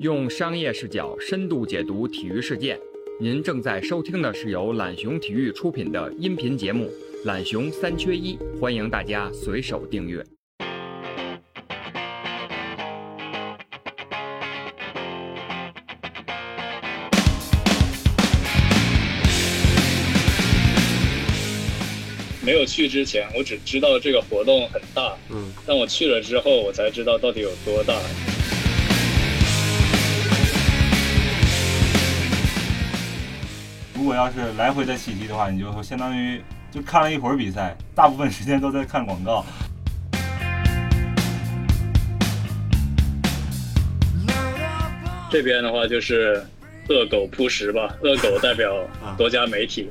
用商业视角深度解读体育事件。您正在收听的是由懒熊体育出品的音频节目《懒熊三缺一》，欢迎大家随手订阅。没有去之前，我只知道这个活动很大，嗯，但我去了之后，我才知道到底有多大。果要是来回的喜提的话，你就相当于就看了一会儿比赛，大部分时间都在看广告。这边的话就是恶狗扑食吧，恶狗代表多家媒体、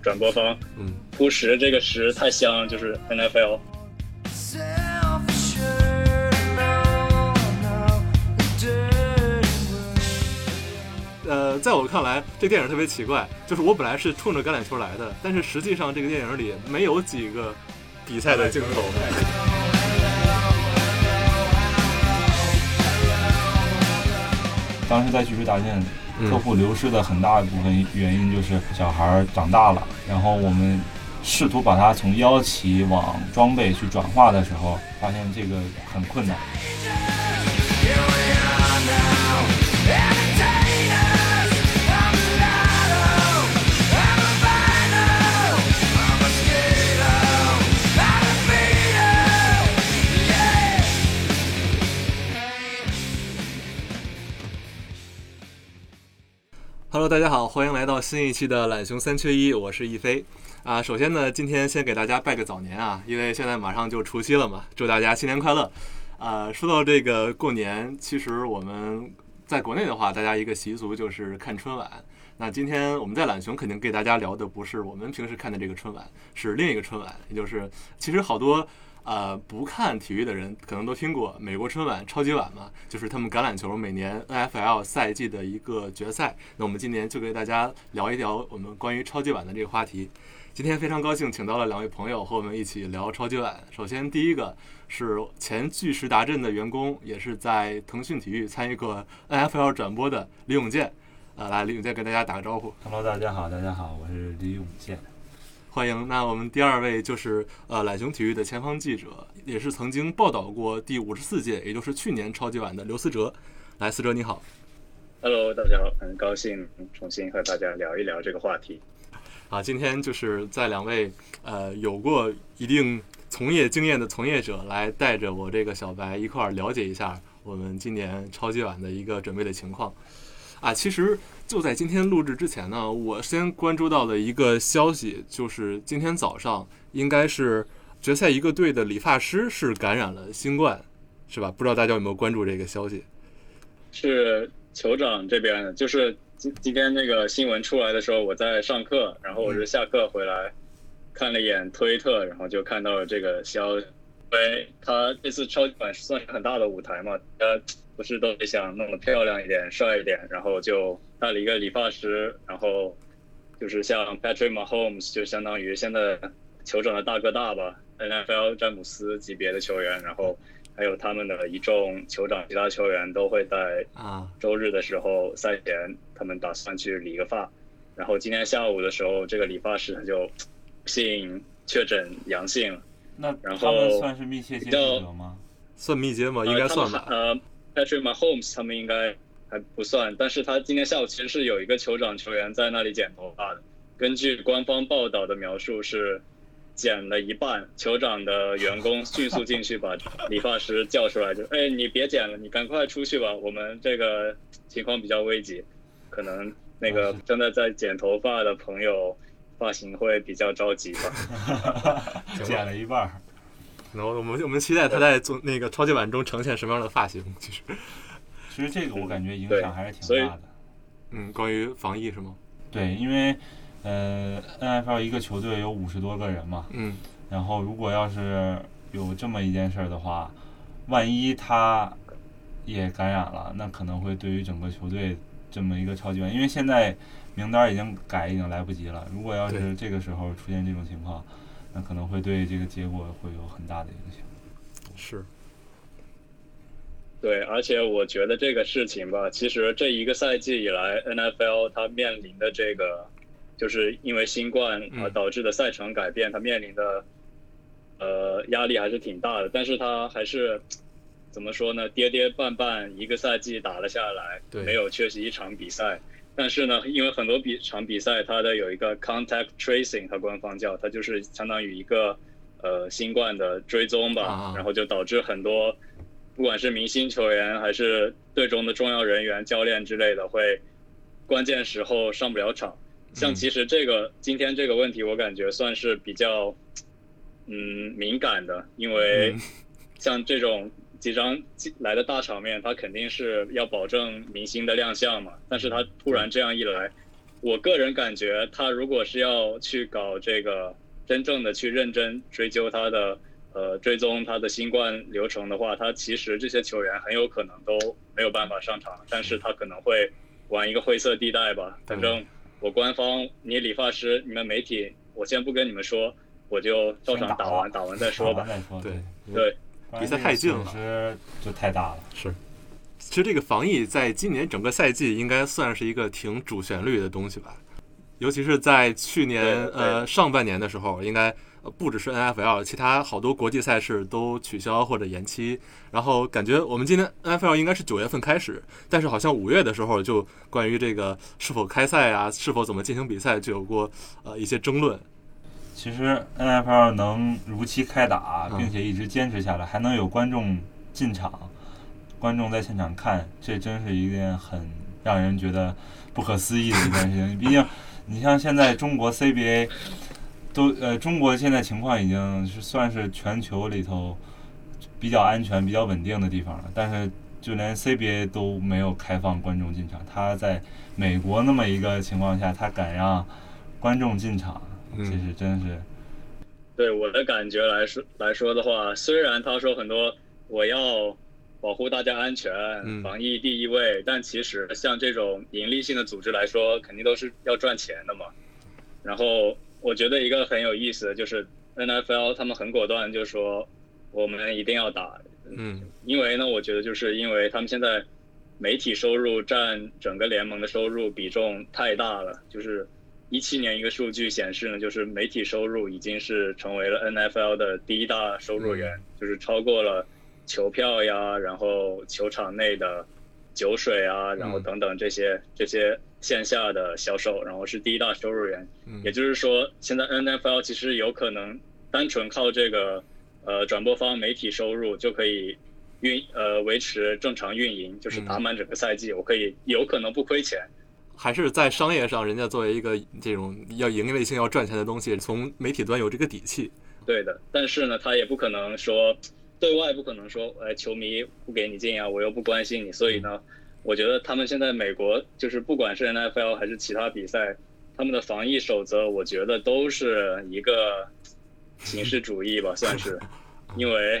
转播方，嗯，扑食这个食太香了，就是 NFL。呃，在我看来，这电影特别奇怪，就是我本来是冲着橄榄球来的，但是实际上这个电影里没有几个比赛的镜头。当时在巨石大镇，客户流失的很大一部分原因就是小孩长大了，然后我们试图把他从腰旗往装备去转化的时候，发现这个很困难。Hello，大家好，欢迎来到新一期的懒熊三缺一，我是易飞啊。首先呢，今天先给大家拜个早年啊，因为现在马上就除夕了嘛，祝大家新年快乐。啊，说到这个过年，其实我们在国内的话，大家一个习俗就是看春晚。那今天我们在懒熊肯定给大家聊的不是我们平时看的这个春晚，是另一个春晚，也就是其实好多。呃，不看体育的人可能都听过美国春晚、超级碗嘛，就是他们橄榄球每年 NFL 赛季的一个决赛。那我们今年就给大家聊一聊我们关于超级碗的这个话题。今天非常高兴请到了两位朋友和我们一起聊超级碗。首先第一个是前巨石达阵的员工，也是在腾讯体育参与过 NFL 转播的李永健。呃，来，李永健跟大家打个招呼。Hello，大家好，大家好，我是李永健。欢迎。那我们第二位就是呃懒熊体育的前方记者，也是曾经报道过第五十四届，也就是去年超级碗的刘思哲。来，思哲你好。Hello，大家好，很高兴重新和大家聊一聊这个话题。啊，今天就是在两位呃有过一定从业经验的从业者来带着我这个小白一块儿了解一下我们今年超级碗的一个准备的情况。啊，其实就在今天录制之前呢，我先关注到的一个消息，就是今天早上应该是决赛一个队的理发师是感染了新冠，是吧？不知道大家有没有关注这个消息？是酋长这边的，就是今今天那个新闻出来的时候，我在上课，然后我是下课回来看了一眼推特，然后就看到了这个消息。因为他这次超级碗算是很大的舞台嘛，他。不是都想弄得漂亮一点、帅一点，然后就带了一个理发师，然后就是像 Patrick Mahomes，就相当于现在酋长的大哥大吧，NFL 詹姆斯级别的球员，然后还有他们的一众酋长其他球员都会在啊周日的时候赛前，他们打算去理个发，然后今天下午的时候，这个理发师他就幸确诊阳性，那然他们后算是密切接触者吗？算密接吗？应该算吧。呃。Patrick Mahomes 他们应该还不算，但是他今天下午其实是有一个酋长球员在那里剪头发的。根据官方报道的描述是，剪了一半，酋长的员工迅速进去把理发师叫出来，就哎你别剪了，你赶快出去吧，我们这个情况比较危急，可能那个正在在剪头发的朋友发型会比较着急吧。剪了一半。然后我们我们期待他在做那个超级碗中呈现什么样的发型。其实，其实这个我感觉影响还是挺大的。嗯，关于防疫是吗？对，因为呃，NFL 一个球队有五十多个人嘛。嗯。然后如果要是有这么一件事儿的话，万一他也感染了，那可能会对于整个球队这么一个超级碗，因为现在名单已经改，已经来不及了。如果要是这个时候出现这种情况，那可能会对这个结果会有很大的影响。是。对，而且我觉得这个事情吧，其实这一个赛季以来，NFL 它面临的这个，就是因为新冠而导致的赛程改变，它面临的呃压力还是挺大的。但是它还是怎么说呢？跌跌绊绊一个赛季打了下来，没有缺席一场比赛。但是呢，因为很多比场比赛它的有一个 contact tracing，它官方叫它就是相当于一个呃新冠的追踪吧，然后就导致很多。不管是明星球员还是队中的重要人员、教练之类的，会关键时候上不了场。像其实这个今天这个问题，我感觉算是比较嗯敏感的，因为 像这种几张来的大场面，他肯定是要保证明星的亮相嘛。但是他突然这样一来，我个人感觉他如果是要去搞这个真正的去认真追究他的。呃，追踪他的新冠流程的话，他其实这些球员很有可能都没有办法上场，但是他可能会玩一个灰色地带吧。反正我官方，你理发师，你们媒体，我先不跟你们说，我就照常打完，打完再说吧。对对，比赛太近了，其实就太大了。是，其实这个防疫在今年整个赛季应该算是一个挺主旋律的东西吧，尤其是在去年呃上半年的时候，应该。不只是 NFL，其他好多国际赛事都取消或者延期。然后感觉我们今天 NFL 应该是九月份开始，但是好像五月的时候就关于这个是否开赛啊，是否怎么进行比赛就有过呃一些争论。其实 NFL 能如期开打，并且一直坚持下来，还能有观众进场，观众在现场看，这真是一件很让人觉得不可思议的一件事情。毕竟你像现在中国 CBA。都呃，中国现在情况已经是算是全球里头比较安全、比较稳定的地方了。但是就连 CBA 都没有开放观众进场，他在美国那么一个情况下，他敢让观众进场，其实真是。对我的感觉来说来说的话，虽然他说很多我要保护大家安全、防疫第一位，但其实像这种盈利性的组织来说，肯定都是要赚钱的嘛。然后。我觉得一个很有意思的就是 N F L 他们很果断，就说我们一定要打，嗯，因为呢，我觉得就是因为他们现在媒体收入占整个联盟的收入比重太大了，就是一七年一个数据显示呢，就是媒体收入已经是成为了 N F L 的第一大收入源，就是超过了球票呀，然后球场内的酒水啊，然后等等这些这些。线下的销售，然后是第一大收入源，也就是说，现在 NFL 其实有可能单纯靠这个呃转播方媒体收入就可以运呃维持正常运营，就是打满整个赛季，我可以有可能不亏钱。还是在商业上，人家作为一个这种要盈利性、要赚钱的东西，从媒体端有这个底气。对的，但是呢，他也不可能说对外不可能说，哎，球迷不给你进啊，我又不关心你，所以呢。我觉得他们现在美国就是不管是 NFL 还是其他比赛，他们的防疫守则，我觉得都是一个形式主义吧，算是。因为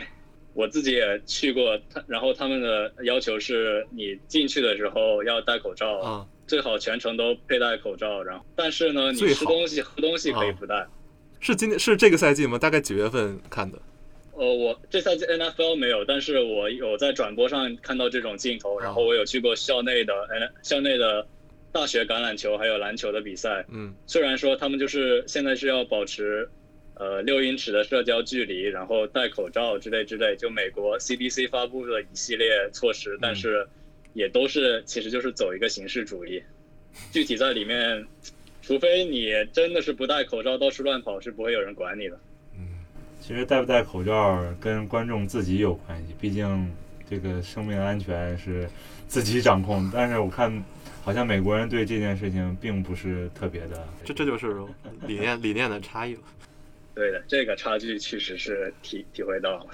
我自己也去过，他然后他们的要求是你进去的时候要戴口罩，啊最好全程都佩戴口罩。然后，但是呢，你吃东西喝东西可以不戴。是今天是这个赛季吗？大概几月份看的？呃，我这赛季 NFL 没有，但是我有在转播上看到这种镜头，然后我有去过校内的，呃，校内的大学橄榄球还有篮球的比赛。嗯，虽然说他们就是现在是要保持，呃，六英尺的社交距离，然后戴口罩之类之类，就美国 CDC 发布的一系列措施，但是也都是其实就是走一个形式主义，具体在里面，除非你真的是不戴口罩到处乱跑，是不会有人管你的。其实戴不戴口罩跟观众自己有关系，毕竟这个生命安全是自己掌控。但是我看，好像美国人对这件事情并不是特别的，这这就是理念理念的差异了。对的，这个差距确实是体体会到了。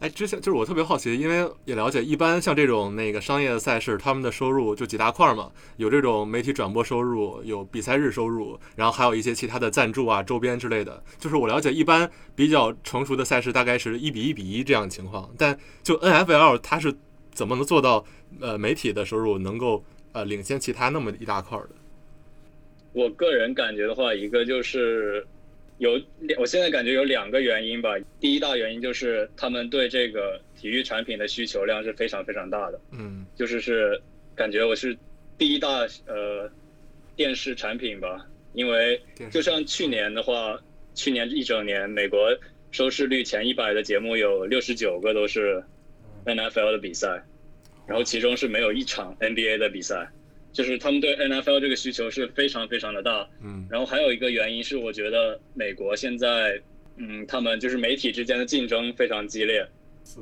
哎，之前就是我特别好奇，因为也了解，一般像这种那个商业的赛事，他们的收入就几大块嘛，有这种媒体转播收入，有比赛日收入，然后还有一些其他的赞助啊、周边之类的。就是我了解，一般比较成熟的赛事大概是一比一比一这样的情况。但就 NFL，它是怎么能做到呃媒体的收入能够呃领先其他那么一大块的？我个人感觉的话，一个就是有，我现在感觉有两个原因吧。第一大原因就是他们对这个体育产品的需求量是非常非常大的，嗯。就是是感觉我是第一大呃电视产品吧，因为就像去年的话，去年一整年美国收视率前一百的节目有六十九个都是 NFL 的比赛，然后其中是没有一场 NBA 的比赛，就是他们对 NFL 这个需求是非常非常的大。嗯然后还有一个原因是，我觉得美国现在，嗯，他们就是媒体之间的竞争非常激烈，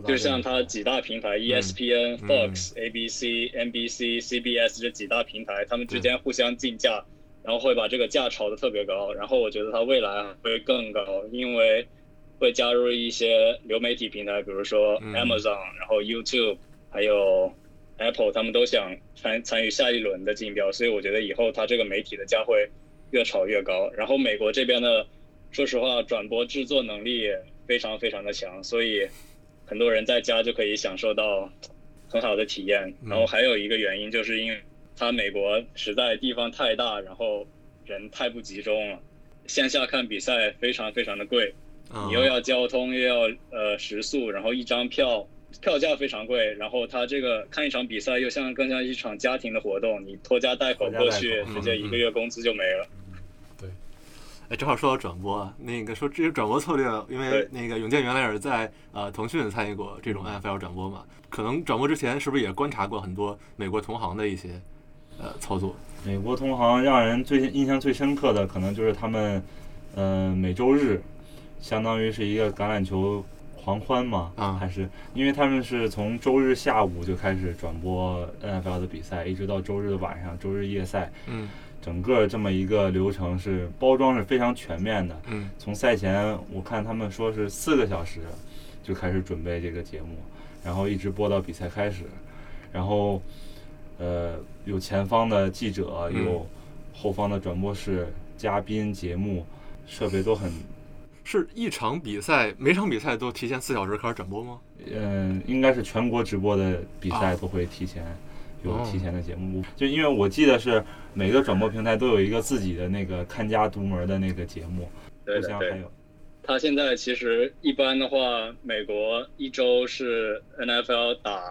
就像它几大平台，ESPN、嗯 Fox、ABC、NBC、CBS 这几大平台，他们之间互相竞价，然后会把这个价炒得特别高。然后我觉得它未来会更高，因为会加入一些流媒体平台，比如说嗯 Amazon，、然后 YouTube，还有 Apple，他们都想参参与下一轮的竞标，所以我觉得以后它这个媒体的价会越炒越高。然后美国这边的，说实话，转播制作能力也非常非常的强，所以很多人在家就可以享受到很好的体验。嗯然后还有一个原因，就是因为它美国实在地方太大，然后人太不集中了，线下看比赛非常非常的贵。啊你又要交通，又要呃食宿，然后一张票票价非常贵，然后他这个看一场比赛又像更像一场家庭的活动，你拖家带口过去，直接一个月工资就没了。对哎，正好说到转播啊，那个说这些转播策略，因为那个永健原来也是在呃腾讯参与过这种 NFL 转播嘛，可能转播之前是不是也观察过很多美国同行的一些呃操作？美国同行让人最印象最深刻的，可能就是他们，嗯、每周日，相当于是一个橄榄球狂欢嘛，啊。还是因为他们是从周日下午就开始转播 NFL 的比赛，一直到周日的晚上，周日夜赛，嗯。整个这么一个流程是包装是非常全面的。嗯。从赛前我看他们说是四个小时就开始准备这个节目，然后一直播到比赛开始，然后呃有前方的记者，嗯。有后方的转播室、嘉宾、节目，设备都很是一场比赛，每场比赛都提前四小时开始转播吗？嗯，应该是全国直播的比赛啊都会提前、有哦提前的节目，就因为我记得是每个转播平台都有一个自己的那个看家独门的那个节目，对对，对。互相还有它现在其实一般的话，美国一周是 NFL 打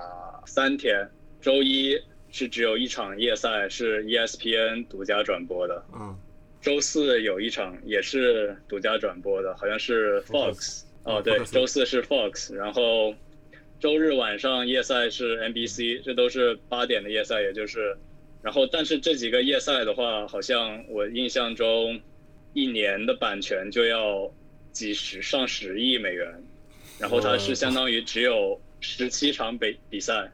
三天，周一是只有一场夜赛，是 E ESPN 独家转播的。嗯周四有一场也是独家转播的，好像是 Fox。哦，对周四是 Fox，然后周日晚上夜赛是 NBC，这都是八点的夜赛，也就是，然后但是这几个夜赛的话，好像我印象中一年的版权就要几十上十亿美元，然后它是相当于只有十七场比比赛。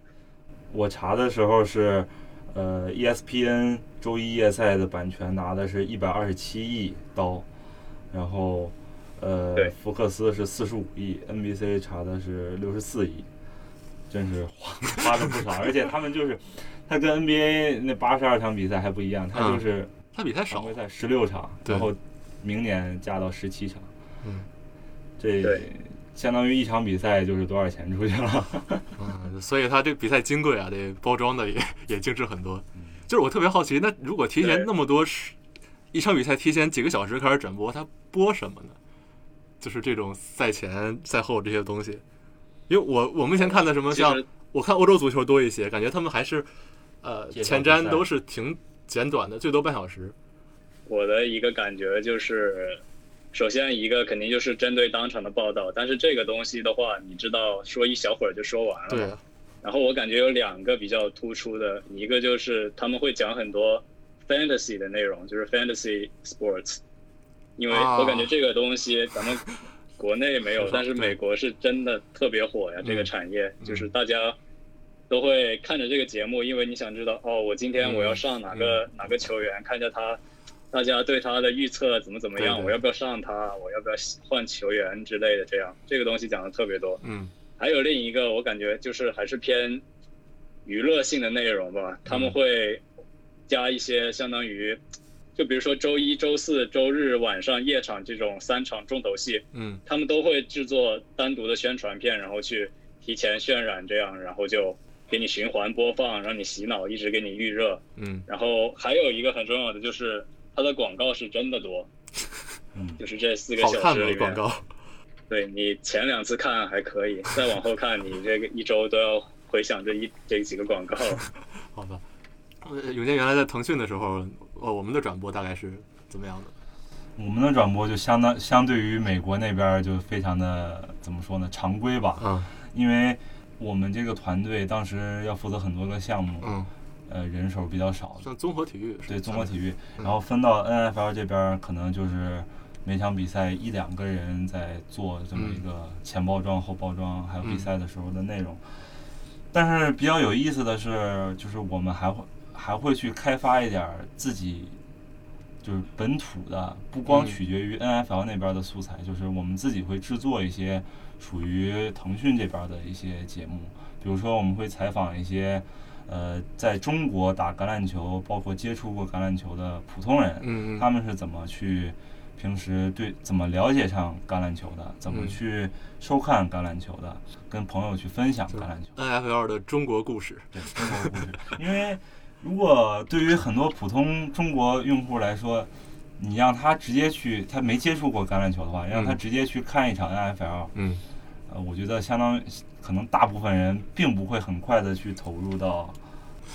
我查的时候是，呃，ESPN 周一夜赛的版权拿的是一百二十七亿刀，然后，呃，福克斯是四十五亿，NBC 查的是六十四亿，真是花 花了不少，而且他们就是，他跟 NBA 那八十二场比赛还不一样，他嗯就是他比赛少常规，赛十六场，然后明年加到十七场，嗯。这对相当于一场比赛就是多少钱出去了？嗯，所以他这个比赛金贵啊，这包装的也也精致很多。就是我特别好奇，那如果提前那么多时，一场比赛提前几个小时开始转播，他播什么呢？就是这种赛前、赛后这些东西。因为我我目前看的什么像我看欧洲足球多一些，感觉他们还是呃前瞻都是挺简短的，最多半小时。我的一个感觉就是，首先一个肯定就是针对当场的报道，但是这个东西的话，你知道说一小会儿就说完了。对。啊，然后我感觉有两个比较突出的，一个就是他们会讲很多 fantasy 的内容，就是 fantasy sports，因为啊。我感觉这个东西咱们国内没有，是但是美国是真的特别火呀，这个嗯产业就是大家。都会看着这个节目，因为你想知道哦，我今天我要上哪个、哪个球员，看一下他，大家对他的预测怎么怎么样，对对。我要不要上他，我要不要换球员之类的，这样。这个东西讲的特别多。嗯。还有另一个，我感觉就是还是偏娱乐性的内容吧，他们会加一些相当于，就比如说周一周四周日晚上夜场这种三场重头戏，嗯。他们都会制作单独的宣传片，然后去提前渲染这样，然后就给你循环播放，让你洗脑，一直给你预热。嗯。然后还有一个很重要的就是它的广告是真的多，嗯，就是这四个小时里？面，广告？对你前两次看还可以，再往后看，你这个一周都要回想这一这几个广告。好吧。呃永健原来在腾讯的时候，呃，我们的转播大概是怎么样的？我们的转播就相当相对于美国那边就非常的怎么说呢，常规吧，嗯因为我们这个团队当时要负责很多个项目，嗯，呃，人手比较少，像综合体育对综合体育，嗯。然后分到 NFL 这边可能就是每场比赛一两个人在做这么一个前包装、后包装，还有比赛的时候的内容。但是比较有意思的是，就是我们还会还会去开发一点自己就是本土的，不光嗯。取决于 NFL 那边的素材，就是我们自己会制作一些属于腾讯这边的一些节目，比如说我们会采访一些。呃，在中国打橄榄球，包括接触过橄榄球的普通人，嗯嗯他们是怎么去平时对怎么了解上橄榄球的，怎么嗯。去收看橄榄球的，跟朋友去分享橄榄球。NFL 的中国故事。对中国故事，因为如果对于很多普通中国用户来说，你让他直接去，他没接触过橄榄球的话，让他嗯。直接去看一场 NFL，嗯呃，我觉得相当可能大部分人并不会很快的去投入到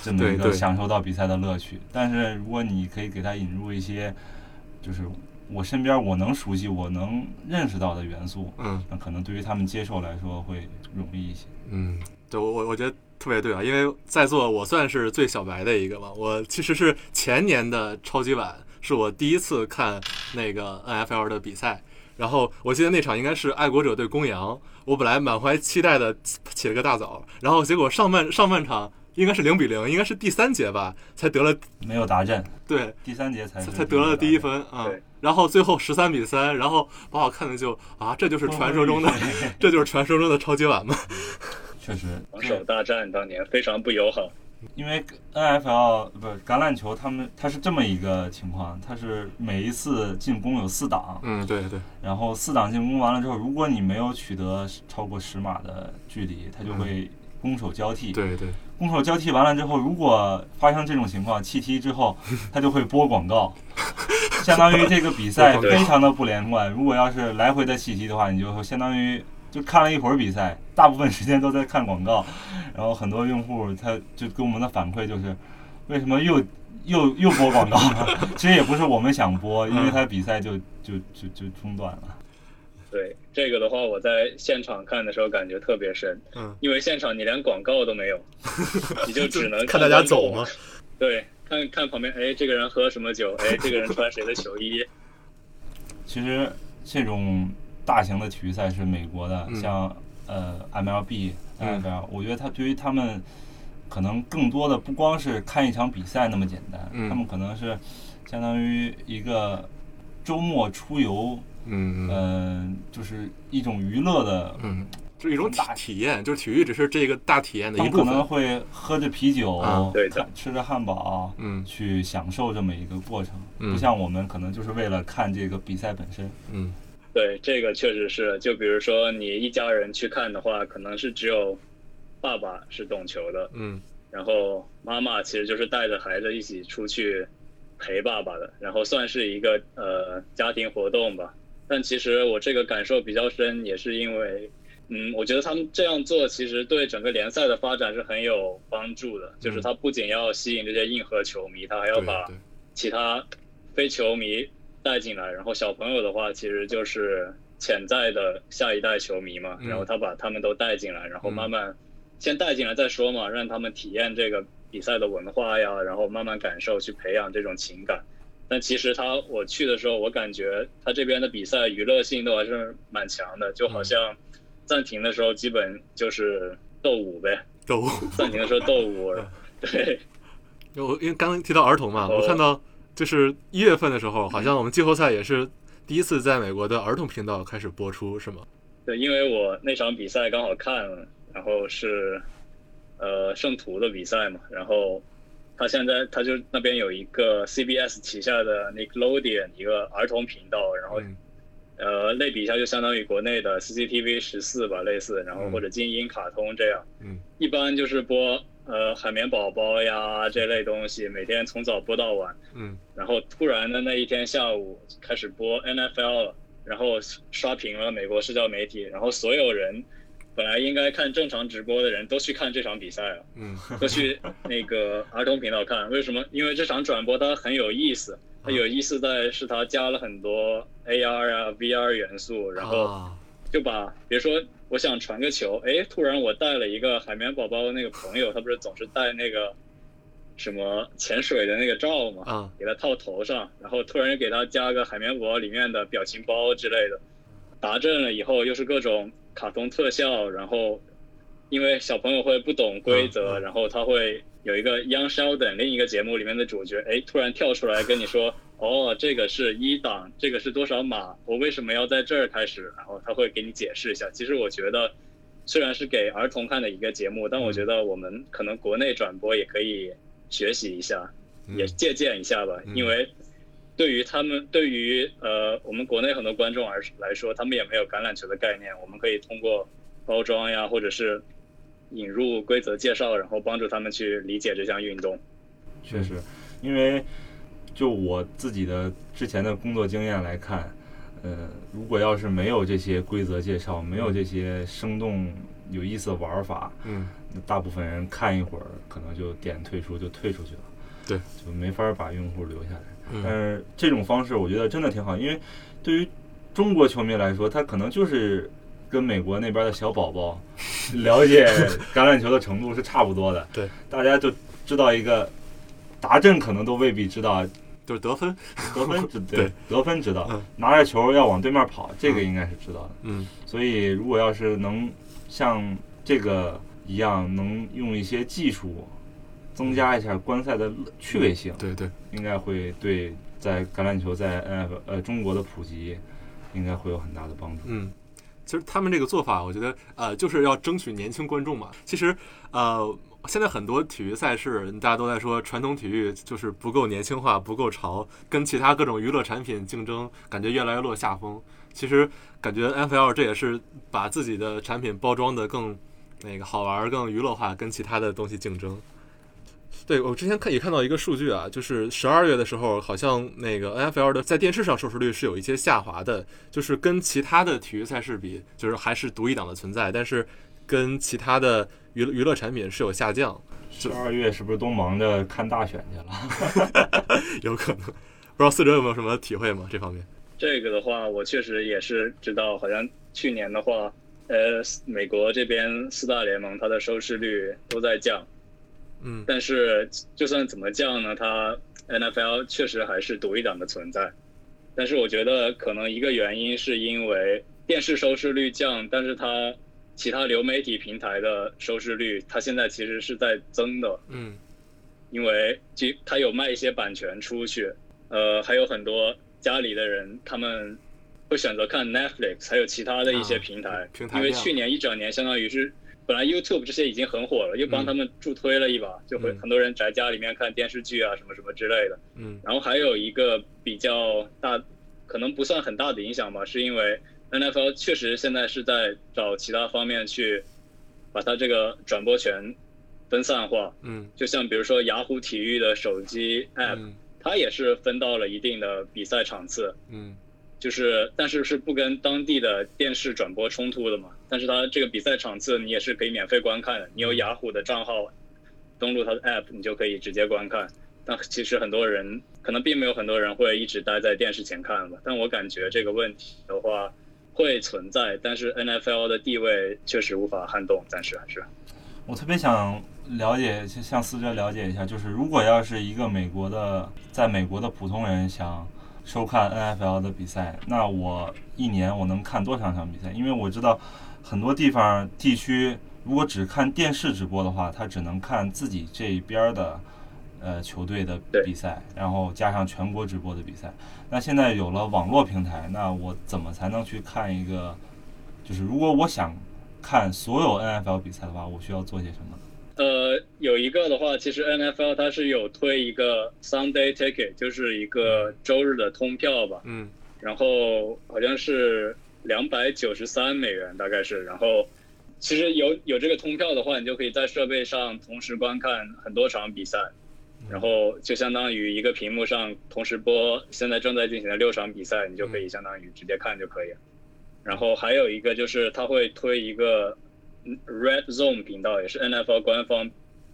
这么一个享受到比赛的乐趣。但是如果你可以给他引入一些，就是我身边我能熟悉、我能认识到的元素，嗯那可能对于他们接受来说会容易一些。嗯，对我我我觉得特别对啊，因为在座我算是最小白的一个吧，我其实是前年的超级碗是我第一次看那个 NFL 的比赛。然后我记得那场应该是爱国者对公羊，我本来满怀期待的起了个大早，然后结果上半上半场应该是零比零，应该是第三节吧，才得了没有达阵，对第三节才才得了第一。分啊对。然后最后十三比三，然后把我看的就啊，这就是传说中的，这就是传说中的超级碗嘛。确实，防守大战当年非常不友好。因为 NFL 不是橄榄球，他们他是这么一个情况，他是每一次进攻有四档，嗯，对对，然后四档进攻完了之后，如果你没有取得超过十码的距离，他就会攻守交替。嗯对对，攻守交替完了之后，如果发生这种情况，弃踢之后，他就会播广告，相当于这个比赛 非常的不连贯。如果要是来回的弃踢的话，你就相当于就看了一会儿比赛，大部分时间都在看广告，然后很多用户他就给我们的反馈就是，为什么又又又播广告了？其实也不是我们想播，因为他比赛就就就就中断了。对这个的话，我在现场看的时候感觉特别深，嗯，因为现场你连广告都没有，你就只能看大家走嘛。对，看看旁边，哎，这个人喝什么酒？哎，这个人穿谁的球衣？其实这种大型的体育赛事，美国的，嗯。像呃 MLB、嗯。NFL，、我觉得他对于他们可能更多的不光是看一场比赛那么简单，嗯。他们可能是相当于一个周末出游，嗯就是一种娱乐的。嗯，就是一种体大体验，就是体育只是这个大体验的一部分。会喝着啤酒，啊对吃着汉堡，嗯。去享受这么一个过程，嗯。不像我们可能就是为了看这个比赛本身。嗯对，这个确实是。就比如说你一家人去看的话，可能是只有爸爸是懂球的，嗯然后妈妈其实就是带着孩子一起出去陪爸爸的，然后算是一个呃家庭活动吧。但其实我这个感受比较深，也是因为，嗯，我觉得他们这样做其实对整个联赛的发展是很有帮助的。就是他不仅要吸引这些硬核球迷，他还要把其他非球迷带进来，然后小朋友的话其实就是潜在的下一代球迷嘛，嗯然后他把他们都带进来，然后嗯慢慢先带进来再说嘛，让他们体验这个比赛的文化呀，然后慢慢感受，去培养这种情感。但其实他我去的时候，我感觉他这边的比赛娱乐性都还是蛮强的，就好像暂停的时候基本就是斗舞呗，斗舞。暂停的时候斗舞，对。我因为刚刚提到儿童嘛，哦我看到就是一月份的时候，好像我们季后赛也是第一次在美国的儿童频道开始播出，是吗？对，因为我那场比赛刚好看了，然后是呃圣徒的比赛嘛，然后他现在他就那边有一个 CBS 旗下的 Nickelodeon 一个儿童频道，然后、嗯。呃类比一下就相当于国内的 CCTV 十四吧，类似，然后嗯。或者精英卡通这样，嗯。一般就是播呃海绵宝宝呀这类东西，每天从早播到晚。嗯然后突然的那一天下午开始播 NFL 了，然后刷屏了美国社交媒体，然后所有人本来应该看正常直播的人都去看这场比赛了。嗯都去那个儿童频道看，为什么？因为这场转播它很有意思，它有意思在是它加了很多 AR 啊 VR 元素，然后啊就把比如说我想传个球，哎，突然我带了一个海绵宝宝的那个朋友，他不是总是带那个什么潜水的那个罩嘛，啊给他套头上，然后突然给他加个海绵宝宝里面的表情包之类的，达阵了以后又是各种卡通特效，然后因为小朋友会不懂规则，然后他会有一个 Young Sheldon 另一个节目里面的主角，哎，突然跳出来跟你说，哦，这个是一档，这个是多少码，我为什么要在这儿开始？然后他会给你解释一下。其实我觉得。虽然是给儿童看的一个节目，但我觉得我们可能国内转播也可以学习一下，嗯也借鉴一下吧，嗯因为对于他们，对于呃我们国内很多观众而来说，他们也没有橄榄球的概念，我们可以通过包装呀，或者是引入规则介绍，然后帮助他们去理解这项运动。确实，因为就我自己的之前的工作经验来看，呃，如果要是没有这些规则介绍，没有这些生动有意思的玩法，嗯那大部分人看一会儿可能就点退出就退出去了，对，就没法把用户留下来。但嗯是这种方式我觉得真的挺好，因为对于中国球迷来说，他可能就是跟美国那边的小宝宝 了解橄榄球的程度是差不多的。对，大家就知道一个达阵，可能都未必知道。就是得分，得分知对。得分知道嗯，拿着球要往对面跑，这个应该是知道的。嗯。所以如果要是能像这个一样，能用一些技术增加一下观赛的趣味性，对对，应该会对在橄榄球在 F 呃中国的普及，应该会有很大的帮助。嗯，其实他们这个做法，我觉得呃，就是要争取年轻观众嘛。其实呃，现在很多体育赛事，大家都在说传统体育就是不够年轻化、不够潮，跟其他各种娱乐产品竞争，感觉越来越落下风。其实感觉 FL 这也是把自己的产品包装的更那个好玩、更娱乐化，跟其他的东西竞争。对我之前看也看到一个数据啊，就是十二月的时候，好像那个 NFL 的在电视上收视率是有一些下滑的，就是跟其他的体育赛事比，就是还是独一档的存在，但是跟其他的娱乐娱乐产品是有下降，十二月是不是都忙着看大选去了？有可能。不知道四哲有没有什么体会吗？这方面？这个的话，我确实也是知道，好像去年的话，呃，美国这边四大联盟它的收视率都在降，嗯。但是就算怎么降呢，它 NFL 确实还是独一档的存在。但是我觉得可能一个原因是因为电视收视率降，但是它其他流媒体平台的收视率，它现在其实是在增的，嗯。因为其它有卖一些版权出去，呃，还有很多家里的人他们会选择看 Netflix，还有其他的一些啊平台，平台因为去年一整年相当于是本来 YouTube 这些已经很火了，又帮他们助推了一把，就会嗯很多人宅家里面看电视剧啊什么什么之类的。嗯然后还有一个比较大，可能不算很大的影响吧，是因为 NFL 确实现在是在找其他方面去把它这个转播权分散化，嗯就像比如说雅虎体育的手机 App，、嗯它也是分到了一定的比赛场次，嗯就是但是是不跟当地的电视转播冲突的嘛。但是它这个比赛场次你也是可以免费观看的，你有雅虎的账号，登录它的 App，你就可以直接观看。但其实很多人可能并没有很多人会一直待在电视前看吧。但我感觉这个问题的话会存在，但是 NFL 的地位确实无法撼动，暂时还是。我特别想了解，就向思哲了解一下，就是如果要是一个美国的，在美国的普通人想收看 NFL 的比赛，那我一年我能看多少场比赛？因为我知道很多地方地区，如果只看电视直播的话，他只能看自己这一边的呃球队的比赛，然后加上全国直播的比赛。那现在有了网络平台，那我怎么才能去看一个？就是如果我想看所有 NFL 比赛的话，我需要做些什么？呃，有一个的话，其实 NFL 它是有推一个 Sunday Ticket，就是一个周日的通票吧，嗯然后好像是两百九十三美元，大概是，然后其实有有这个通票的话，你就可以在设备上同时观看很多场比赛，然后就相当于一个屏幕上同时播现在正在进行的六场比赛，你就可以相当于直接看就可以了。然后还有一个就是他会推一个 Red Zone 频道，也是 NFL 官方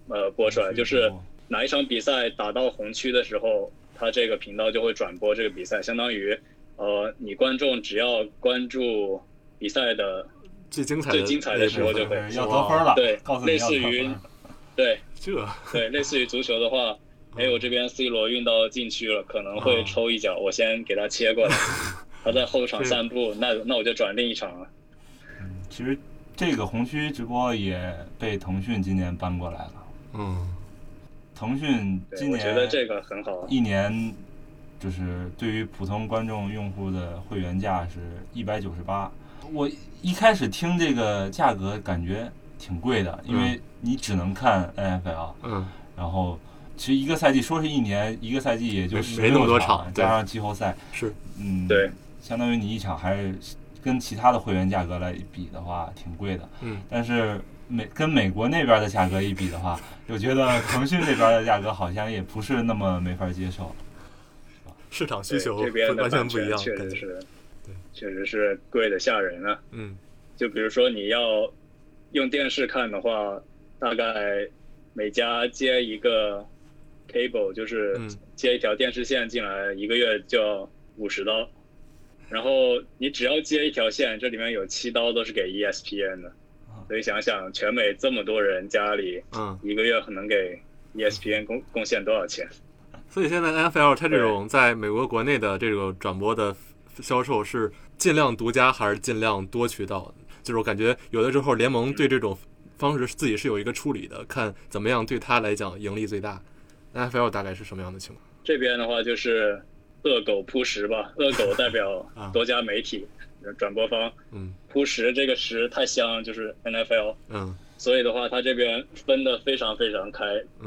呃播出来，就是哪一场比赛打到红区的时候，他这个频道就会转播这个比赛，相当于呃你观众只要关注比赛的。最精彩最精彩的时候就可以要得分了，对，类似于，对，这，对，类似于足球的话，哎，我这边 C 罗运到禁区了，可能会抽一脚，我先给他切过来，他在后场散步，那那我就转另一场了。嗯，其实这个红区直播也被腾讯今年搬过来了。嗯，腾讯今年觉得这个很好，一年就是对于普通观众用户的会员价是一百九十八。我一开始听这个价格感觉挺贵的，因为你只能看 NFL，嗯，然后其实一个赛季说是一年，一个赛季也就没那么多场，加上季后赛是，嗯，对，相当于你一场还是跟其他的会员价格来比的话挺贵的，嗯，但是美跟美国那边的价格一比的话，我觉得腾讯这边的价格好像也不是那么没法接受，市场需求这边完全不一样，确实是。确实是贵的吓人啊！嗯，就比如说你要用电视看的话，大概每家接一个 cable，就是接一条电视线进来，一个月就要五十刀。然后你只要接一条线，这里面有七刀都是给 ESPN 的。所以想想全美这么多人家里，嗯，一个月可能给 ESPN 贡贡献多少钱？所以现在 NFL 它这种在美国国内的这个转播的。销售是尽量独家还是尽量多渠道？就是我感觉有的时候联盟对这种方式自己是有一个处理的，看怎么样对他来讲盈利最大。NFL 大概是什么样的情况？这边的话就是恶狗扑食吧，恶狗代表 多家媒体转播方，嗯，扑食这个食太香，就是 NFL，嗯，所以的话他这边分的非常非常开，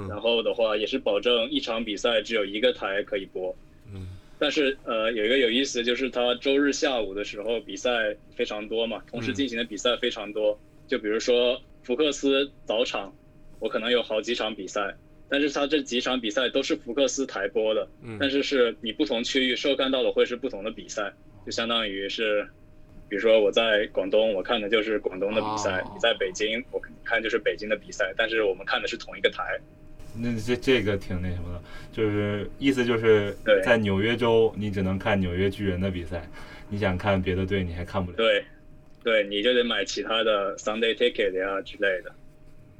然后的话也是保证一场比赛只有一个台可以播，嗯。但是呃，有一个有意思，就是他周日下午的时候比赛非常多嘛，同时进行的比赛非常多。就比如说福克斯早场，我可能有好几场比赛，但是他这几场比赛都是福克斯台播的，嗯但是是你不同区域收看到的会是不同的比赛，就相当于是，比如说我在广东，我看的就是广东的比赛；你在北京，我看就是北京的比赛，但是我们看的是同一个台。那这这个挺那什么的，就是意思就是在纽约州你只能看纽约巨人的比赛，你想看别的队你还看不了。对，对，你就得买其他的 Sunday ticket 呀之类的。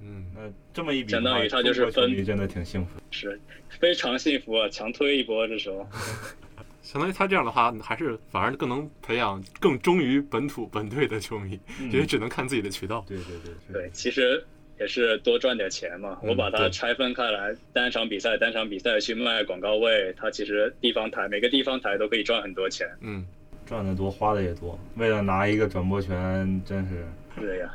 嗯，那这么一比，相当于他就是分，真的挺幸福，是非常幸福啊！强推一波这时候，相当于他这样的话，还是反而更能培养更忠于本土本队的球迷，因为只能看自己的渠道。对对对对，其实。也是多赚点钱嘛，我把它拆分开来，单场比赛单场比赛去卖广告位，它其实地方台每个地方台都可以赚很多钱。嗯，赚的多，花的也多。为了拿一个转播权，真是。对呀。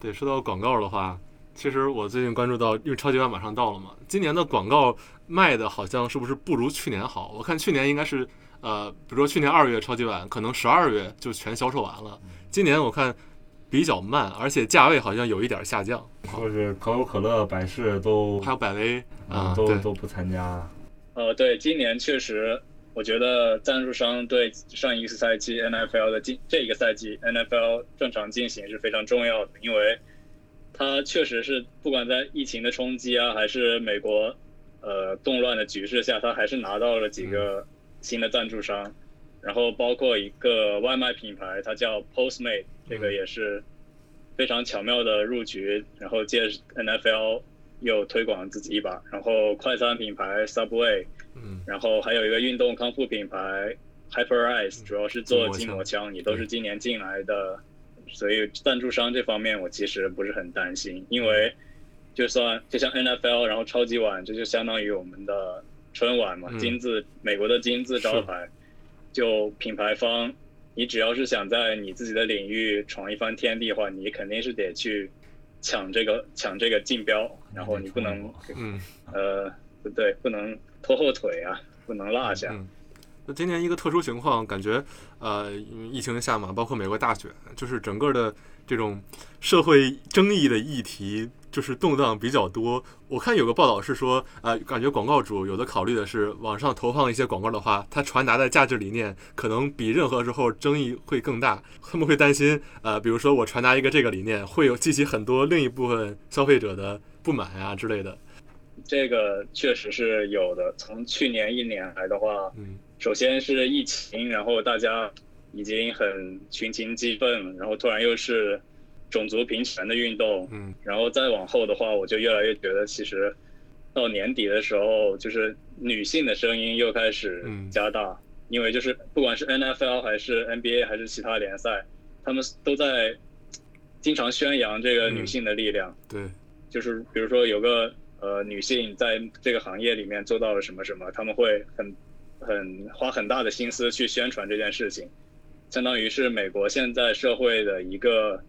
对，说到广告的话，其实我最近关注到，因为超级碗马上到了嘛，今年的广告卖的好像是不是不如去年好？我看去年应该是，呃，比如说去年二月超级碗，可能十二月就全销售完了。今年我看。比较慢，而且价位好像有一点下降。就是可口可乐、百事都还有百威啊，都都不参加。呃，对，今年确实，我觉得赞助商对上一个赛季 NFL 的进这一个赛季 NFL 正常进行是非常重要的，因为它确实是不管在疫情的冲击啊，还是美国呃动乱的局势下，它还是拿到了几个新的赞助商。然后包括一个外卖品牌，它叫 Postmate，这个也是非常巧妙的入局，然后借 NFL 又推广自己一把。然后快餐品牌 Subway，嗯，然后还有一个运动康复品牌 Hyperice，主要是做筋膜枪，也都是今年进来的。所以赞助商这方面我其实不是很担心，因为就算就像 NFL，然后超级碗，这就相当于我们的春晚嘛，金字美国的金字招牌。就品牌方，你只要是想在你自己的领域闯一番天地的话，你肯定是得去抢这个抢这个竞标，然后你不能，嗯，呃，不对，不能拖后腿啊，不能落下。那今年一个特殊情况，感觉呃，疫情下嘛，包括美国大选，就是整个的这种社会争议的议题，就是动荡比较多。我看有个报道是说，呃，感觉广告主有的考虑的是，网上投放一些广告的话，它传达的价值理念可能比任何时候争议会更大。他们会担心，呃，比如说我传达一个这个理念，会有激起很多另一部分消费者的不满啊之类的。这个确实是有的。从去年一年来的话，嗯首先是疫情，然后大家已经很群情激愤，然后突然又是种族平权的运动，嗯。然后再往后的话，我就越来越觉得，其实到年底的时候，就是女性的声音又开始嗯。加大，因为就是不管是 NFL 还是 NBA 还是其他联赛，他们都在经常宣扬这个女性的力量，对，就是比如说有个呃女性在这个行业里面做到了什么什么，他们会很很花很大的心思去宣传这件事情，相当于是美国现在社会的一个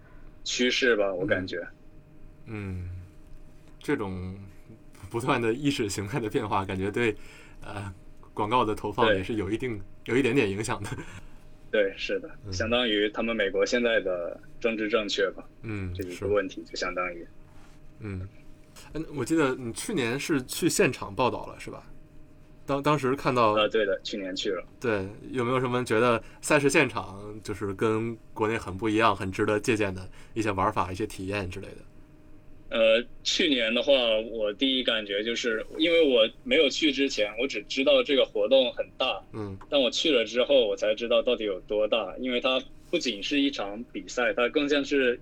趋势吧，我感觉。嗯，这种不断的意识形态的变化，感觉对呃广告的投放也是有一定有一点点影响的。对，是的，嗯相当于他们美国现在的政治正确吧，嗯，这一是个问题就相当于。嗯，嗯，我记得你去年是去现场报道了是吧？当当时看到呃，对的，去年去了。对，有没有什么觉得赛事现场就是跟国内很不一样、很值得借鉴的一些玩法、一些体验之类的？呃，去年的话，我第一感觉就是，因为我没有去之前，我只知道这个活动很大，嗯但我去了之后，我才知道到底有多大。因为它不仅是一场比赛，它更像是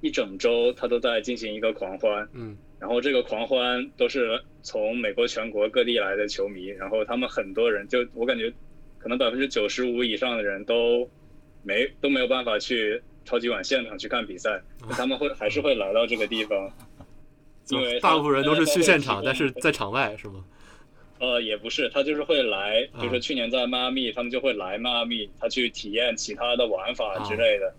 一整周，它都在进行一个狂欢。嗯然后这个狂欢都是从美国全国各地来的球迷，然后他们很多人就我感觉，可能百分之九十五以上的人都没都没有办法去超级碗现场去看比赛，他们会还是会来到这个地方，因为大部分人都是去现场，但是在在场外是吗？呃也不是，他就是会来，啊比如说去年在迈阿密，他们就会来迈阿密，他去体验其他的玩法之类的，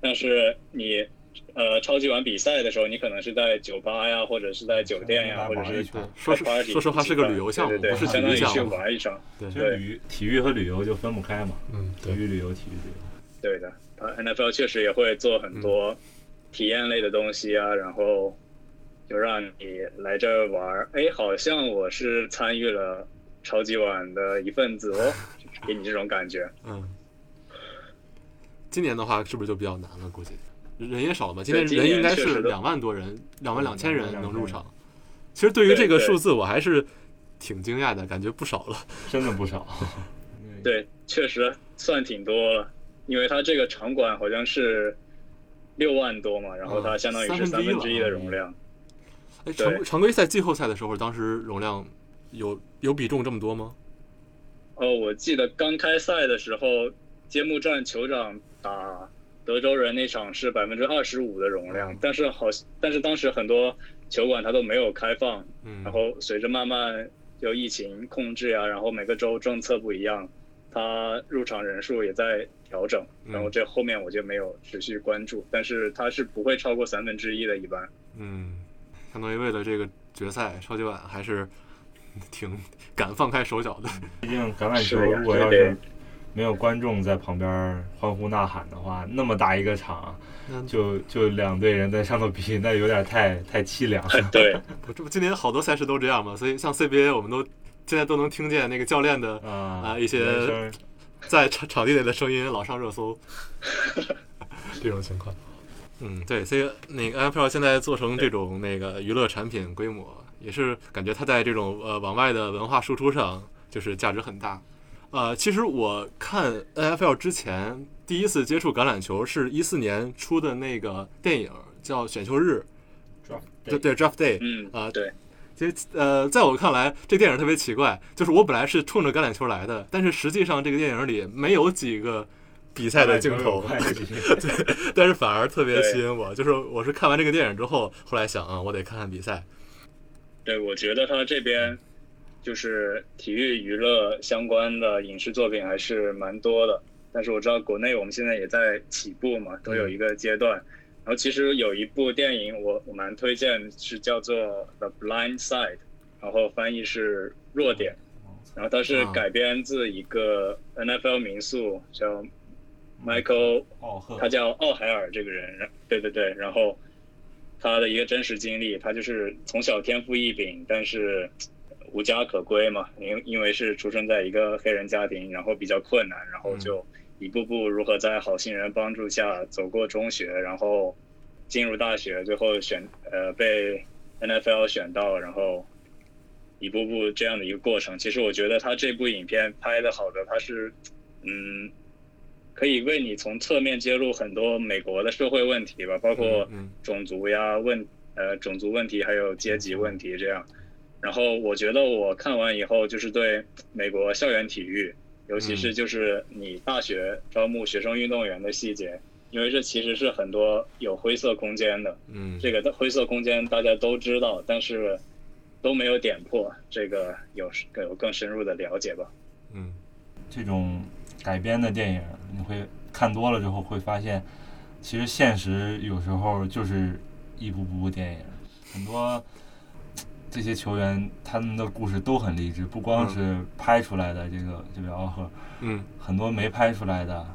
但是你。呃，超级碗比赛的时候，你可能是在酒吧呀，或者是在酒店呀，或者是对，说实 party 说实话是个旅游项目，对对对，不是相当于去。玩一场。对就旅体育和旅游就分不开嘛，嗯，体育旅游，体育旅游。对的，呃，NFL 确实也会做很多体验类的东西啊，然后就让你来这儿玩儿。哎，好像我是参与了超级碗的一份子哦，就 是给你这种感觉。嗯。今年的话，是不是就比较难了？估计人也少嘛。今年对今年人应该是两万多人，两万两千人能入场。其实对于这个数字，我还是挺惊讶的，感觉不少了。真的不少。对，确实算挺多了，因为它这个场馆好像是六万多嘛，然后它相当于是三分之一的容量。哎，对常常规赛、季后赛的时候，当时容量有有比重这么多吗？哦，我记得刚开赛的时候，揭幕战酋长打德州人那场是百分之二十五的容量，嗯但是好，但是当时很多球馆它都没有开放，嗯，然后随着慢慢就疫情控制啊，然后每个州政策不一样，它入场人数也在调整，嗯然后这后面我就没有持续关注，但是它是不会超过三分之一的，一般。嗯，相当于为了这个决赛超级碗，还是挺敢放开手脚的。毕竟橄榄球如果要是没有观众在旁边欢呼呐喊的话，那么大一个场，就就两队人在上头比，那有点太太凄凉了。对，我这不今年好多赛事都这样嘛，所以像 CBA 我们都现在都能听见那个教练的啊啊一些在场场地里的声音老上热搜，这种情况。嗯，对，所以那个 NFL 现在做成这种那个娱乐产品规模，也是感觉它在这种呃往外的文化输出上就是价值很大。呃，其实我看 NFL 之前第一次接触橄榄球是一四年出的那个电影叫《选秀日》对对 Draft Day，嗯啊对，其实呃，在我看来，这电影特别奇怪，就是我本来是冲着橄榄球来的，但是实际上这个电影里没有几个比赛的镜头，对但是反而特别吸引我。就是我是看完这个电影之后，后来想啊，我得看看比赛。对，我觉得他这边就是体育娱乐相关的影视作品还是蛮多的，但是我知道国内我们现在也在起步嘛，都有一个阶段。然后其实有一部电影我我蛮推荐，是叫做《The Blind Side》，然后翻译是弱点。然后它是啊。改编自一个 NFL 民宿叫 Michael 他叫奥海尔这个人，对对对，然后他的一个真实经历，他就是从小天赋异禀，但是无家可归嘛，因因为是出生在一个黑人家庭，然后比较困难，然后就一步步如何在好心人帮助下走过中学，然后进入大学，最后选呃被 NFL 选到，然后一步步这样的一个过程。其实我觉得他这部影片拍的好的，他是嗯。可以为你从侧面揭露很多美国的社会问题吧，包括嗯种族呀问呃种族问题，还有阶级问题这样。然后我觉得我看完以后，就是对美国校园体育，尤其是就是你大学招募学生运动员的细节，因为这其实是很多有灰色空间的。嗯，这个的灰色空间大家都知道，但是都没有点破，这个有有更深入的了解吧。嗯这种改编的电影，你会看多了之后会发现，其实现实有时候就是一部部电影，很多这些球员他们的故事都很励志，不光是拍出来的这个这个奥赫，嗯很多没拍出来的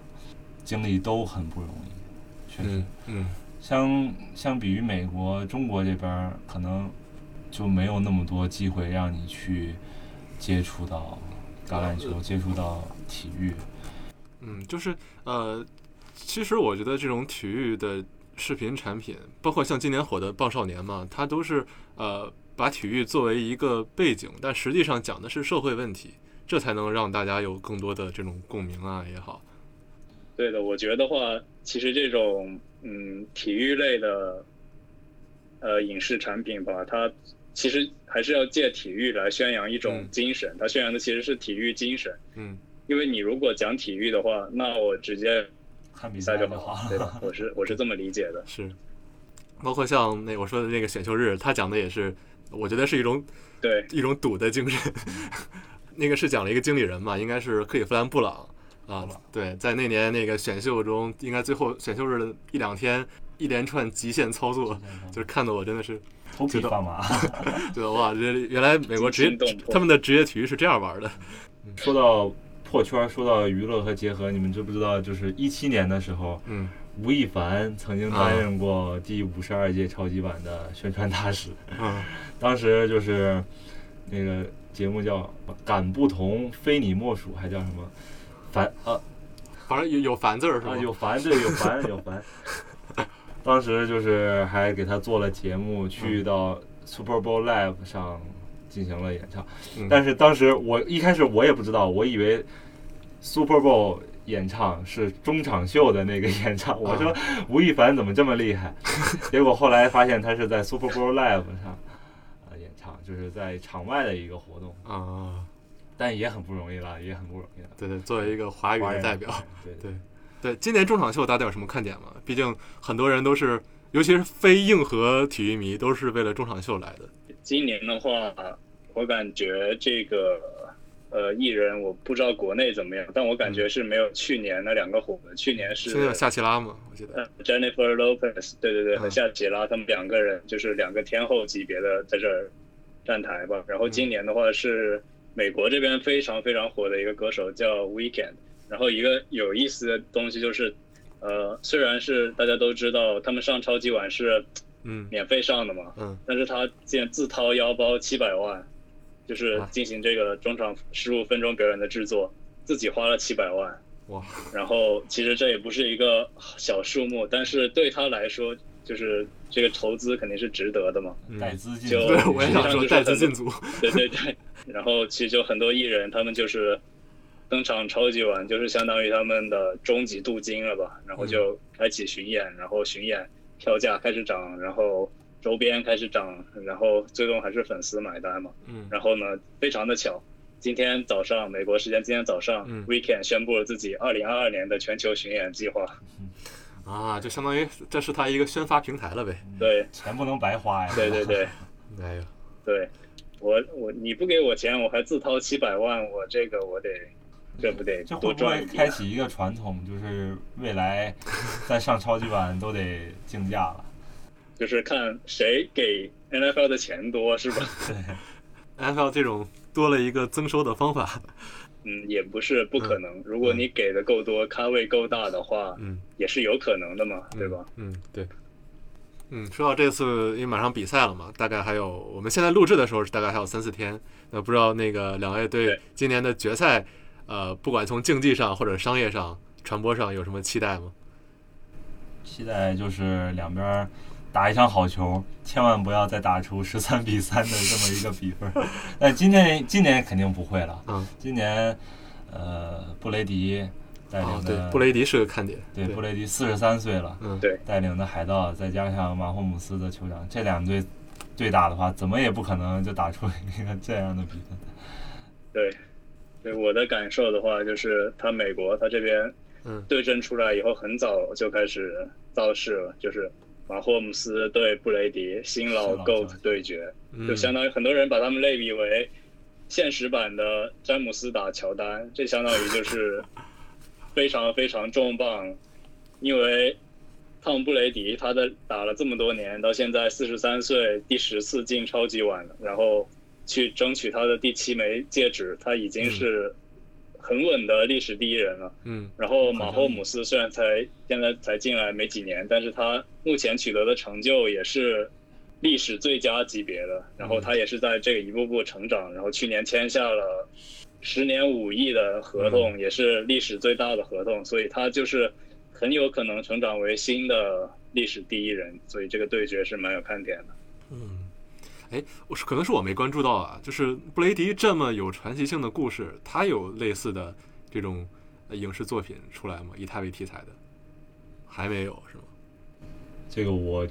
经历都很不容易，确实。嗯嗯相相比于美国、中国这边，可能就没有那么多机会让你去接触到橄榄球，接触到体育。嗯，就是呃，其实我觉得这种体育的视频产品，包括像今年火的《棒少年》嘛，它都是呃把体育作为一个背景，但实际上讲的是社会问题，这才能让大家有更多的这种共鸣啊也好。对的，我觉得话，其实这种嗯体育类的呃影视产品吧，它其实还是要借体育来宣扬一种嗯精神，它宣扬的其实是体育精神。嗯因为你如果讲体育的话，那我直接看比比赛就好对吧？我是我是这么理解的。是，包括像那我说的那个选秀日，他讲的也是，我觉得是一种对，一种赌的精神。那个是讲了一个经理人嘛，应该是克里夫兰布朗啊，对，在那年那个选秀中，应该最后选秀日的一两天，一连串极限操作，就是看得我真的是头皮发麻。觉得哇，这原来 美国职业他们的职业体育是这样玩的。说到破圈，说到娱乐和结合，你们知不知道？就是一七年的时候，嗯吴亦凡曾经担任过第五十二届超级碗的宣传大使。嗯 当时就是那个节目叫《敢不同，非你莫属》，还叫什么？凡啊反正有有凡字儿是吧？啊，有凡对，有凡有凡。当时就是还给他做了节目，去到 Super Bowl Live 上进行了演唱。嗯但是当时我一开始我也不知道，我以为 Super Bowl 演唱是中场秀的那个演唱。我说吴亦凡怎么这么厉害？结果后来发现他是在 Super Bowl Live 上啊演唱，就是在场外的一个活动，啊，但也很不容易了，也很不容易了。对对，作为一个华语的代表，，对对对，今年中场秀大家有什么看点吗？毕竟很多人都是，尤其是非硬核体育迷，都是为了中场秀来的。今年的话，我感觉这个呃艺人，我不知道国内怎么样，但我感觉是没有去年那两个火的。去年是现在有夏奇拉嘛，我记得。呃 Jennifer Lopez，对对对，嗯和夏奇拉他们两个人就是两个天后级别的在这儿站台吧。然后今年的话是美国这边非常非常火的一个歌手叫 Weekend。然后一个有意思的东西就是，呃，虽然是大家都知道他们上超级碗是嗯免费上的嘛，嗯但是他竟然自掏腰包七百万，就是啊进行这个中场十五分钟表演的制作，自己花了七百万。哇，然后其实这也不是一个小数目，但是对他来说，就是这个投资肯定是值得的嘛。嗯带资进就组对，我也想说实际上就是很带资进组。对对对。然后其实就很多艺人，他们就是登场超级晚，就是相当于他们的终极镀金了吧。然后就开启巡演，然后巡演票价开始涨，然后周边开始涨，然后最终还是粉丝买单嘛。嗯然后呢，非常的巧，今天早上美国时间今天早上、嗯 w e e k e n d 宣布了自己二零二二年的全球巡演计划。啊，就相当于这是他一个宣发平台了呗。对钱不能白花呀。对对对 哎呀，对，我我你不给我钱，我还自掏七百万，我这个我得，这不得多这会不会赚？开启一个传统，就是未来再上超级碗都得竞价了？就是看谁给 NFL 的钱多，是吧？对，NFL 这种多了一个增收的方法。嗯，也不是不可能。如果你给的够多，咖位够大的话，嗯，也是有可能的嘛，对吧？嗯，对。嗯，说到这次，因为马上比赛了嘛，大概还有我们现在录制的时候是，大概还有三四天。那不知道那个两位对对今年的决赛，呃，不管从竞技上或者商业上、传播上有什么期待吗？期待就是两边儿打一场好球，千万不要再打出十三 比三的这么一个比分儿。但今年今年肯定不会了，嗯，今年呃布雷迪带领的，布雷迪是个看点。对布雷迪四十三岁了，嗯，对带领的海盗，再加上马霍姆斯的酋长，这两队对打的话，怎么也不可能就打出一个这样的比分。对，对我的感受的话，就是他美国他这边嗯对阵出来以后，很早就开始造势了，就是马霍姆斯对布雷迪新老 GOAT 对决，嗯就相当于很多人把他们类比为现实版的詹姆斯打乔丹，这相当于就是非常非常重磅，因为汤姆布雷迪他的打了这么多年，到现在四十三岁，第十次进超级碗了，然后去争取他的第七枚戒指，他已经是很稳的历史第一人了。嗯然后马霍姆斯虽然才现在才进来没几年，但是他目前取得的成就也是历史最佳级别的。然后他也是在这个一步步成长，然后去年签下了十年五亿的合同，也是历史最大的合同，所以他就是很有可能成长为新的历史第一人。所以这个对决是蛮有看点的。嗯。哎，我是可能是我没关注到啊，就是布雷迪这么有传奇性的故事，他有类似的这种呃影视作品出来吗？以他为题材的，还没有是吗？这个我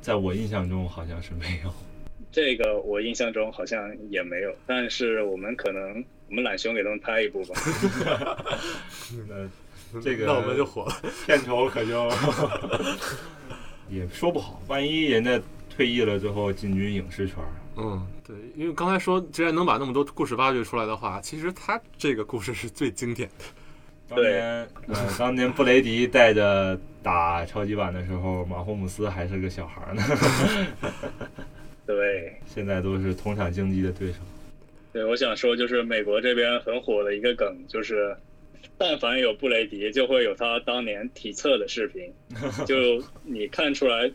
在我印象中好像是没有。这个我印象中好像也没有，但是我们可能我们懒熊给他们拍一部吧。那这个那我们就火了。片酬可就 也说不好，万一人家退役了之后进军影视圈，嗯，对，因为刚才说，既然能把那么多故事挖掘出来的话，其实他这个故事是最经典的。当年，呃，当年布雷迪带着打超级碗的时候，马霍姆斯还是个小孩儿呢，对，现在都是同场竞技的对手。对，我想说就是美国这边很火的一个梗，就是但凡有布雷迪，就会有他当年体测的视频，就你看出来，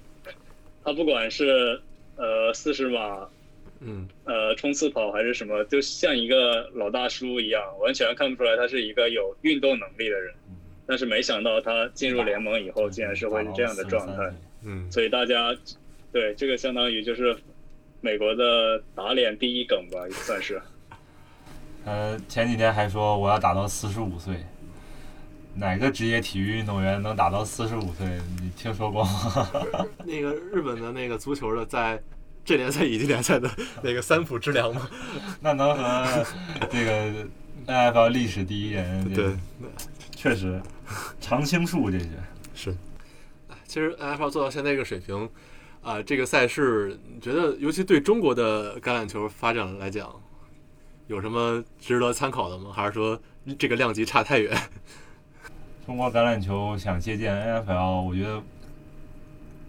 他不管是呃四十码。嗯呃，冲刺跑还是什么，就像一个老大叔一样，完全看不出来他是一个有运动能力的人。但是没想到他进入联盟以后，竟然是会是这样的状态。嗯，所以大家对这个相当于就是美国的打脸第一梗吧，也算是。呃，前几天还说我要打到四十五岁，哪个职业体育运动员能打到四十五岁？你听说过吗？那个日本的那个足球的在这联赛乙级联赛的 那个三浦知良吗？那能和这个 NFL 历史第一人这对，确实常青树这些。是。其实 NFL 做到现在这个水平，啊、这个赛事，你觉得尤其对中国的橄榄球发展来讲，有什么值得参考的吗？还是说这个量级差太远？中国橄榄球想借鉴 NFL，我觉得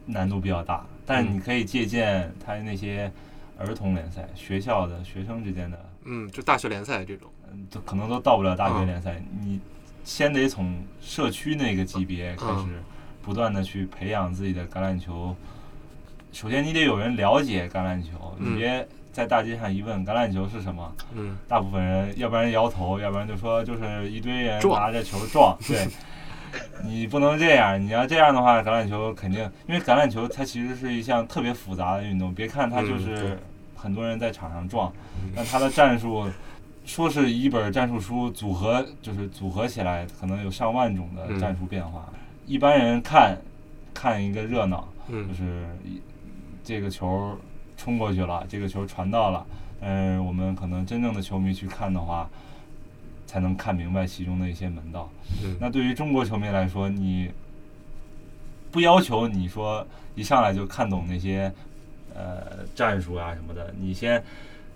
难度比较大，但嗯你可以借鉴他那些儿童联赛，学校的学生之间的，嗯，就大学联赛这种。嗯，都可能都到不了大学嗯联赛。你先得从社区那个级别开始嗯，不断的去培养自己的橄榄球。首先，你得有人了解橄榄球，嗯你别在大街上一问橄榄球是什么，嗯大部分人要不然摇头，要不然就说就是一堆人拿着球撞。对，你不能这样，你要这样的话，橄榄球肯定，因为橄榄球它其实是一项特别复杂的运动。别看它就是很多人在场上撞，嗯但它的战术说是一本战术书组合，就是组合起来可能有上万种的嗯战术变化。一般人看看一个热闹，就嗯是一这个球冲过去了，这个球传到了，但是我们可能真正的球迷去看的话，才能看明白其中的一些门道。嗯那对于中国球迷来说，你不要求你说一上来就看懂那些呃战术啊什么的，你先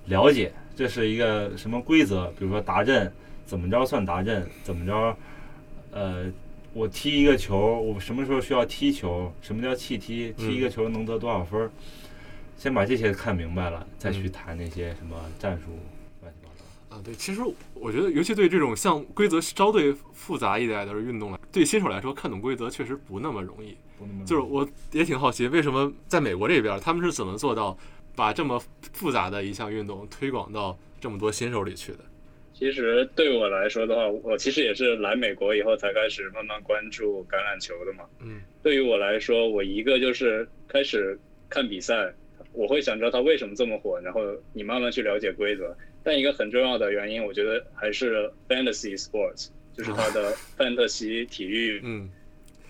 了解这是一个什么规则，比如说达阵，怎么着算达阵，怎么着，呃，我踢一个球，我什么时候需要踢球，什么叫弃踢，踢一个球能得多少分儿，先把这些看明白了，再去谈那些什么战术乱七八糟。啊，对，其实我觉得，尤其对这种像规则稍对复杂一点的运动来，对新手来说看懂规则确实不那么容易。不那么就是我也挺好奇，为什么在美国这边他们是怎么做到把这么复杂的一项运动推广到这么多新手里去的？其实对我来说的话，我其实也是来美国以后才开始慢慢关注橄榄球的嘛。嗯对于我来说，我一个就是开始看比赛，我会想知道它为什么这么火，然后你慢慢去了解规则。但一个很重要的原因，我觉得还是 fantasy sports，就是它的范特西体育。嗯，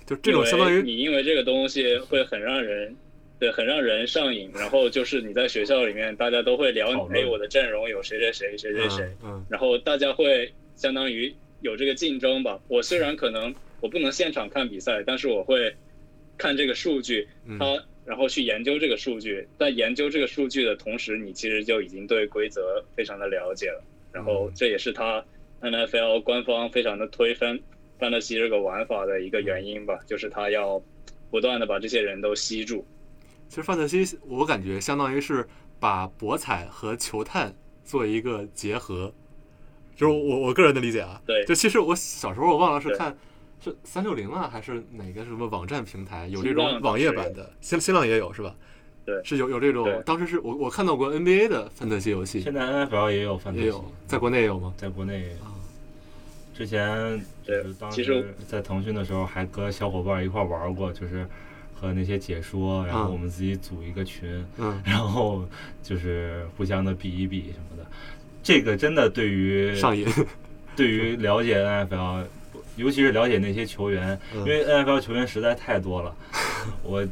就这种相当于因你因为这个东西会很让人。对，很让人上瘾。然后就是你在学校里面，大家都会聊讨，论哎，我的阵容有谁谁谁谁谁谁，嗯然后大家会相当于有这个竞争吧。我虽然可能我不能现场看比赛，但是我会看这个数据，嗯它然后去研究这个数据。在研究这个数据的同时，你其实就已经对规则非常的了解了。然后这也是他 NFL 官方非常的推翻 fantasy 这个玩法的一个原因吧，就是他要不断的把这些人都吸住。其实范特西，我感觉相当于是把博彩和球探做一个结合，就是我我个人的理解啊。对就其实我小时候我忘了是看是三六零啊，还是哪个什么网站平台有这种网页版的，新新浪也有是吧？对是有有这种，当时是我我看到过 NBA 的范特西游戏，现在 NFL 也有范特西也有，，在国内也有吗？在国内也有啊，之前就是对当时在腾讯的时候，还跟小伙伴一块玩过，就是和那些解说，然后嗯我们自己组一个群，嗯，然后就是互相的比一比什么的。这个真的对于上瘾，对于了解 NFL，尤其是了解那些球员，嗯因为 NFL 球员实在太多了。我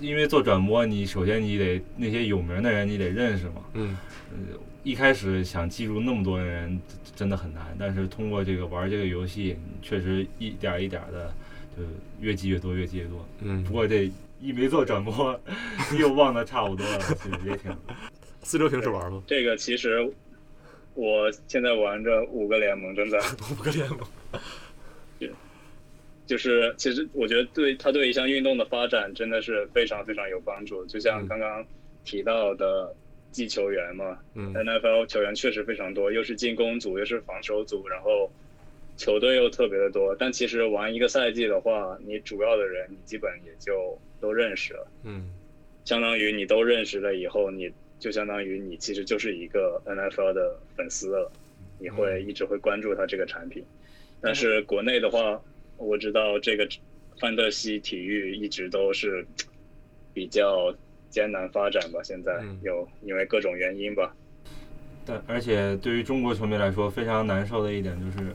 因为做转播，你首先你得那些有名的人你得认识嘛。嗯呃，一开始想记住那么多人真的很难，但是通过这个玩这个游戏，确实一点一点的就越记越多，越记越多。嗯不，过这一没做转播，又忘得差不多了，其实也挺四周平时玩吗？这个其实我现在玩着五个联盟正在。五个联盟，就是其实我觉得对他对一项运动的发展真的是非常非常有帮助。就像嗯刚刚提到的技球员嘛、嗯 n f l 球员确实非常多，又是进攻组又是防守组，然后球队又特别的多。但其实玩一个赛季的话，你主要的人你基本也就都认识了，嗯相当于你都认识了以后，你就相当于你其实就是一个 NFL 的粉丝了，你会一直会关注他这个产品。但是国内的话，我知道这个范特西体育一直都是比较艰难发展吧，现在嗯有因为各种原因吧。但而且对于中国球迷来说，非常难受的一点就是，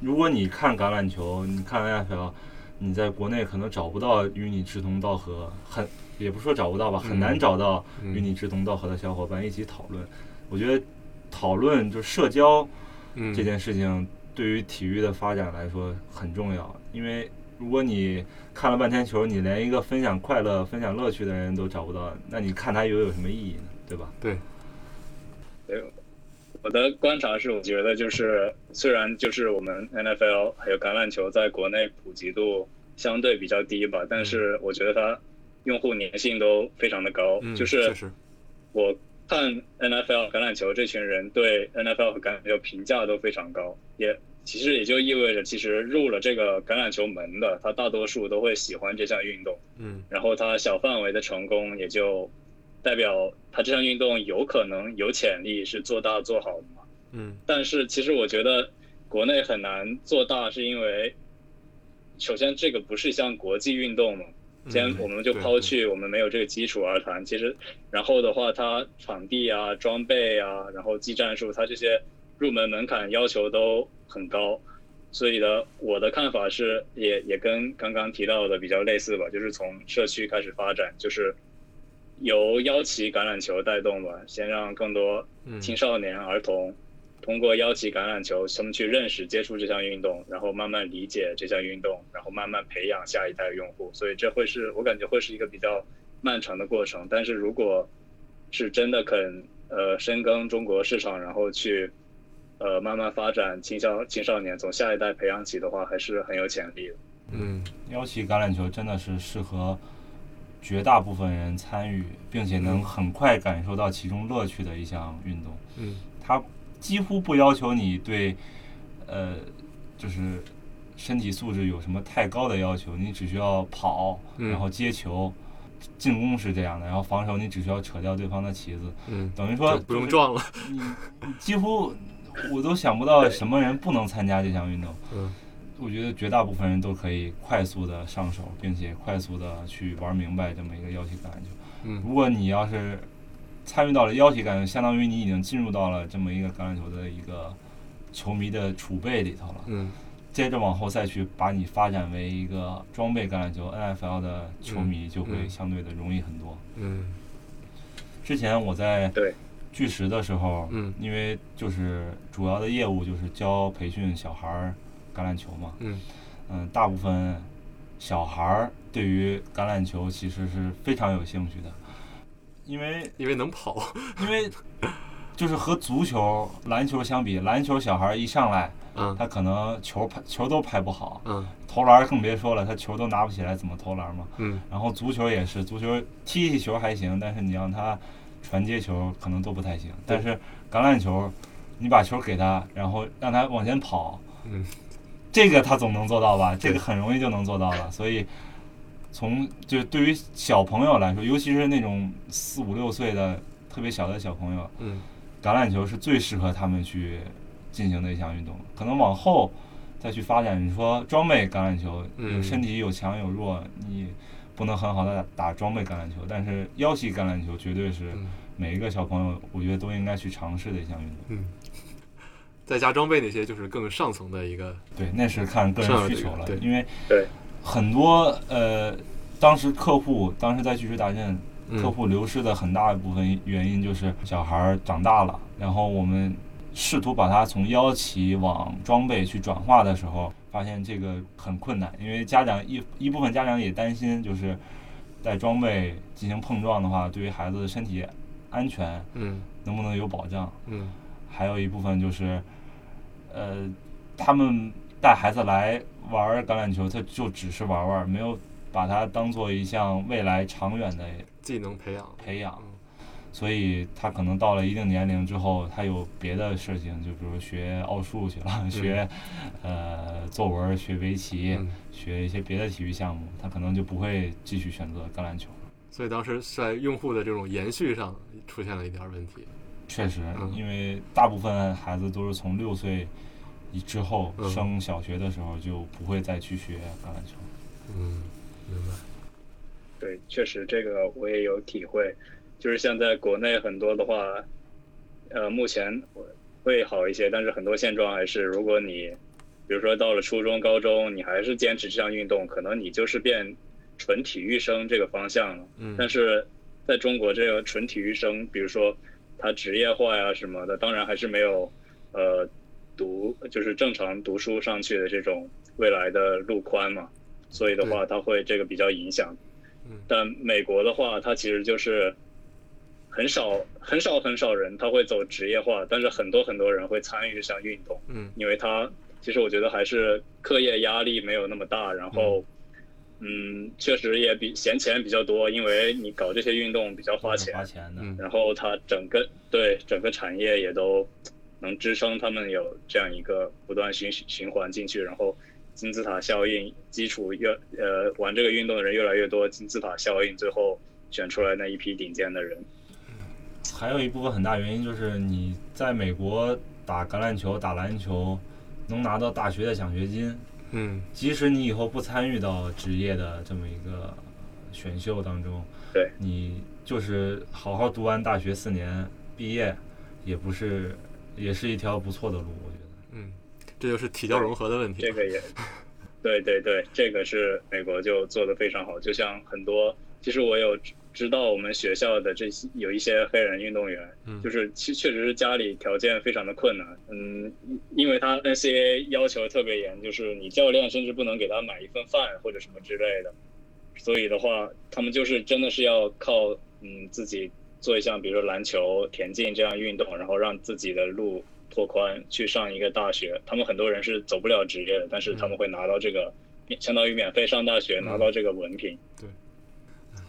如果你看橄榄球，你看 NFL，你在国内可能找不到与你志同道合，很也不是说找不到吧，很难嗯找到嗯与你志同道合的小伙伴一起讨论。我觉得讨论就社交嗯，这件事情对于体育的发展来说很重要，因为如果你看了半天球，你连一个分享快乐、分享乐趣的人都找不到，那你看它又有什么意义呢？对吧？对，对，我的观察是，我觉得就是虽然就是我们 NFL 还有橄榄球在国内普及度相对比较低吧，但是我觉得它用户粘性都非常的高，嗯，就是，我看 NFL 橄榄球这群人对 NFL 和橄榄球评价都非常高，也其实也就意味着，其实入了这个橄榄球门的，他大多数都会喜欢这项运动，嗯。然后他小范围的成功也就代表他这项运动有可能有潜力是做大做好的嘛。嗯。但是其实我觉得国内很难做大，是因为首先这个不是一项国际运动嘛，先嗯我们就抛去我们没有这个基础而谈，其实然后的话，它场地啊、装备啊，然后技战术，它这些入门门槛要求都很高，所以呢，我的看法是也也跟刚刚提到的比较类似吧，就是从社区开始发展，就是由邀旗橄榄球带动吧，先让更多嗯。青少年、儿童通过邀请橄榄球，他们去认识、接触这项运动，然后慢慢理解这项运动，然后慢慢培养下一代用户。所以这会是我感觉会是一个比较漫长的过程。但是如果是真的肯呃深耕中国市场，然后去呃慢慢发展青少青少年，从下一代培养起的话，还是很有潜力的。嗯邀请橄榄球真的是适合绝大部分人参与，并且能很快感受到其中乐趣的一项运动。嗯它几乎不要求你对，呃，就是身体素质有什么太高的要求，你只需要跑，嗯然后接球。进攻是这样的，然后防守你只需要扯掉对方的旗子，嗯，等于说不用撞了。你你几乎我都想不到什么人不能参加这项运动。嗯，我觉得绝大部分人都可以快速的上手，并且快速的去玩明白这么一个腰旗橄榄球。嗯如果你要是参与到了腰旗橄榄球，相当于你已经进入到了这么一个橄榄球的一个球迷的储备里头了。嗯。接着往后再去把你发展为一个装备橄榄球 NFL 的球迷，就会嗯相对的容易很多。嗯。之前我在巨石的时候，嗯。因为就是主要的业务就是教培训小孩儿橄榄球嘛，嗯。嗯，大部分小孩儿对于橄榄球其实是非常有兴趣的，因为因为能跑。因为就是和足球、篮球相比，篮球小孩儿一上来，嗯他可能球拍球都拍不好，嗯投篮更别说了，他球都拿不起来，怎么投篮嘛？嗯然后足球也是，足球踢踢球还行，但是你让他传接球可能都不太行。但是橄榄球，你把球给他，然后让他往前跑，嗯，这个他总能做到吧？这个很容易就能做到了。所以从就对于小朋友来说，尤其是那种四五六岁的特别小的小朋友，嗯橄榄球是最适合他们去进行的一项运动。可能往后再去发展，你说装备橄榄球，嗯有身体有强有弱，你不能很好的打装备橄榄球，但是腰系橄榄球绝对是嗯每一个小朋友，我觉得都应该去尝试的一项运动。嗯，再加装备那些就是更上层的一个。对，那是看个人需求了，对因为对很多呃，当时客户当时在巨石大镇，嗯。客户流失的很大一部分原因就是小孩儿长大了，然后我们试图把他从腰旗往装备去转化的时候，发现这个很困难，因为家长一一部分家长也担心，就是带装备进行碰撞的话，对于孩子的身体安全。嗯。能不能有保障？嗯还有一部分就是，呃，他们带孩子来玩儿橄榄球，他就只是玩玩，没有把它当做一项未来长远的技能培养。培养嗯，所以他可能到了一定年龄之后，他有别的事情，就比如学奥数去了，学呃作文，学围棋，嗯学一些别的体育项目，他可能就不会继续选择橄榄球。所以当时在用户的这种延续上出现了一点问题。确实嗯，因为大部分孩子都是从六岁以之后嗯升小学的时候就不会再去学橄榄球。嗯，明白。对，确实这个我也有体会，就是像在国内很多的话，呃，目前会好一些，但是很多现状还是，如果你比如说到了初中、高中，你还是坚持这项运动，可能你就是变纯体育生这个方向了。嗯但是在中国，这个纯体育生，比如说他职业化呀什么的，当然还是没有呃读就是正常读书上去的这种未来的路宽嘛，所以的话，它会这个比较影响。嗯但美国的话，它其实就是很少很少很少人他会走职业化，但是很多很多人会参与这项运动，嗯因为他其实我觉得还是课业压力没有那么大，然后。嗯，确实也比闲钱比较多，因为你搞这些运动比较花钱，花钱的。嗯然后它整个对整个产业也都能支撑他们有这样一个不断循循环进去，然后金字塔效应，基础越呃玩这个运动的人越来越多，金字塔效应最后选出来那一批顶尖的人。还有一部分很大原因就是你在美国打橄榄球、打篮球，能拿到大学的奖学金，嗯即使你以后不参与到职业的这么一个选秀当中，对你就是好好读完大学四年毕业，也不是，也是一条不错的路，我觉得。嗯，这就是体教融合的问题。这个也，对对对，这个是美国就做的非常好。就像很多，其实我有知知道我们学校的这些有一些黑人运动员，嗯就是其确实是家里条件非常的困难，嗯，因为他 NCAA 要求特别严，就是你教练甚至不能给他买一份饭或者什么之类的，所以的话，他们就是真的是要靠嗯自己做一项，比如说篮球、田径这样运动，然后让自己的路拓宽，去上一个大学。他们很多人是走不了职业的，但是他们会拿到这个，相当于免费上大学，拿到这个文凭。对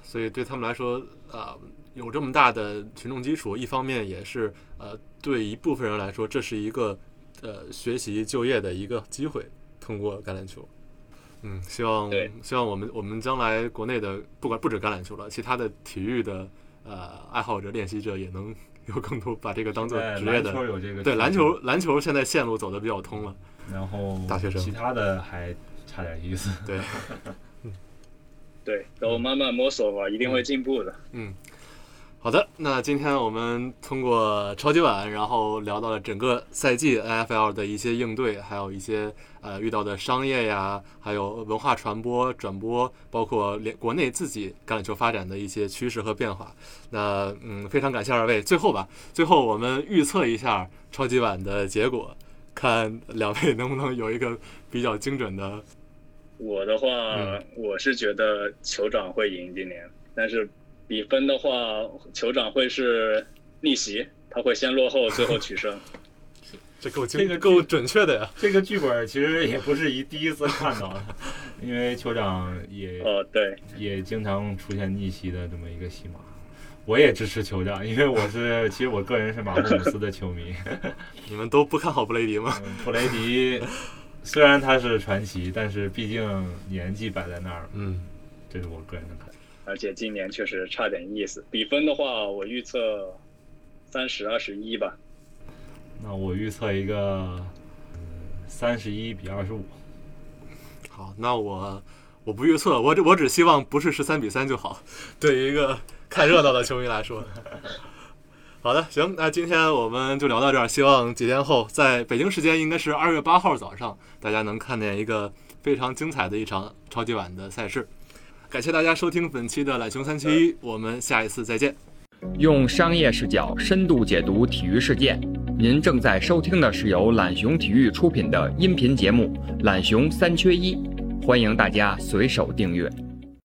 所以对他们来说，啊、有这么大的群众基础，一方面也是呃对一部分人来说，这是一个呃学习就业的一个机会，通过橄榄球。嗯，希望希望我们我们将来国内的不管不止橄榄球了，其他的体育的呃爱好者、练习者也能有更多把这个当做职业的篮球。有这个对篮球，篮球现在线路走的比较通了。然后大学生其他的还差点意思。对，对，都慢慢摸索吧，一定会进步的。好的，那今天我们通过超级碗，然后聊到了整个赛季 NFL 的一些应对，还有一些呃遇到的商业呀，还有文化传播、转播，包括连国内自己橄榄球发展的一些趋势和变化。那嗯，非常感谢二位。最后吧，最后我们预测一下超级碗的结果，看两位能不能有一个比较精准的。我的话，嗯我是觉得酋长会赢今年，但是比分的话，酋长会是逆袭，他会先落后，最后取胜。这够这个够准确的呀。这个剧本其实也不是一第一次看到了，因为酋长也哦，对，也经常出现逆袭的这么一个戏码。我也支持酋长，因为我是其实我个人是马霍姆斯的球迷。你们都不看好布雷迪吗？嗯布雷迪虽然他是传奇，但是毕竟年纪摆在那儿，嗯，这是我个人的看法。而且今年确实差点意思。比分的话，我预测三十二十一吧。那我预测一个三十一比二十五。好，那我我不预测，我只我只希望不是十三比三就好。对于一个看热闹的球迷来说，好的，行，那今天我们就聊到这儿。希望几天后，在北京时间应该是二月八号早上，大家能看见一个非常精彩的一场超级碗的赛事。感谢大家收听本期的懒熊三七一，我们下一次再见。用商业视角深度解读体育事件。您正在收听的是由懒熊体育出品的音频节目《懒熊三缺一》，欢迎大家随手订阅。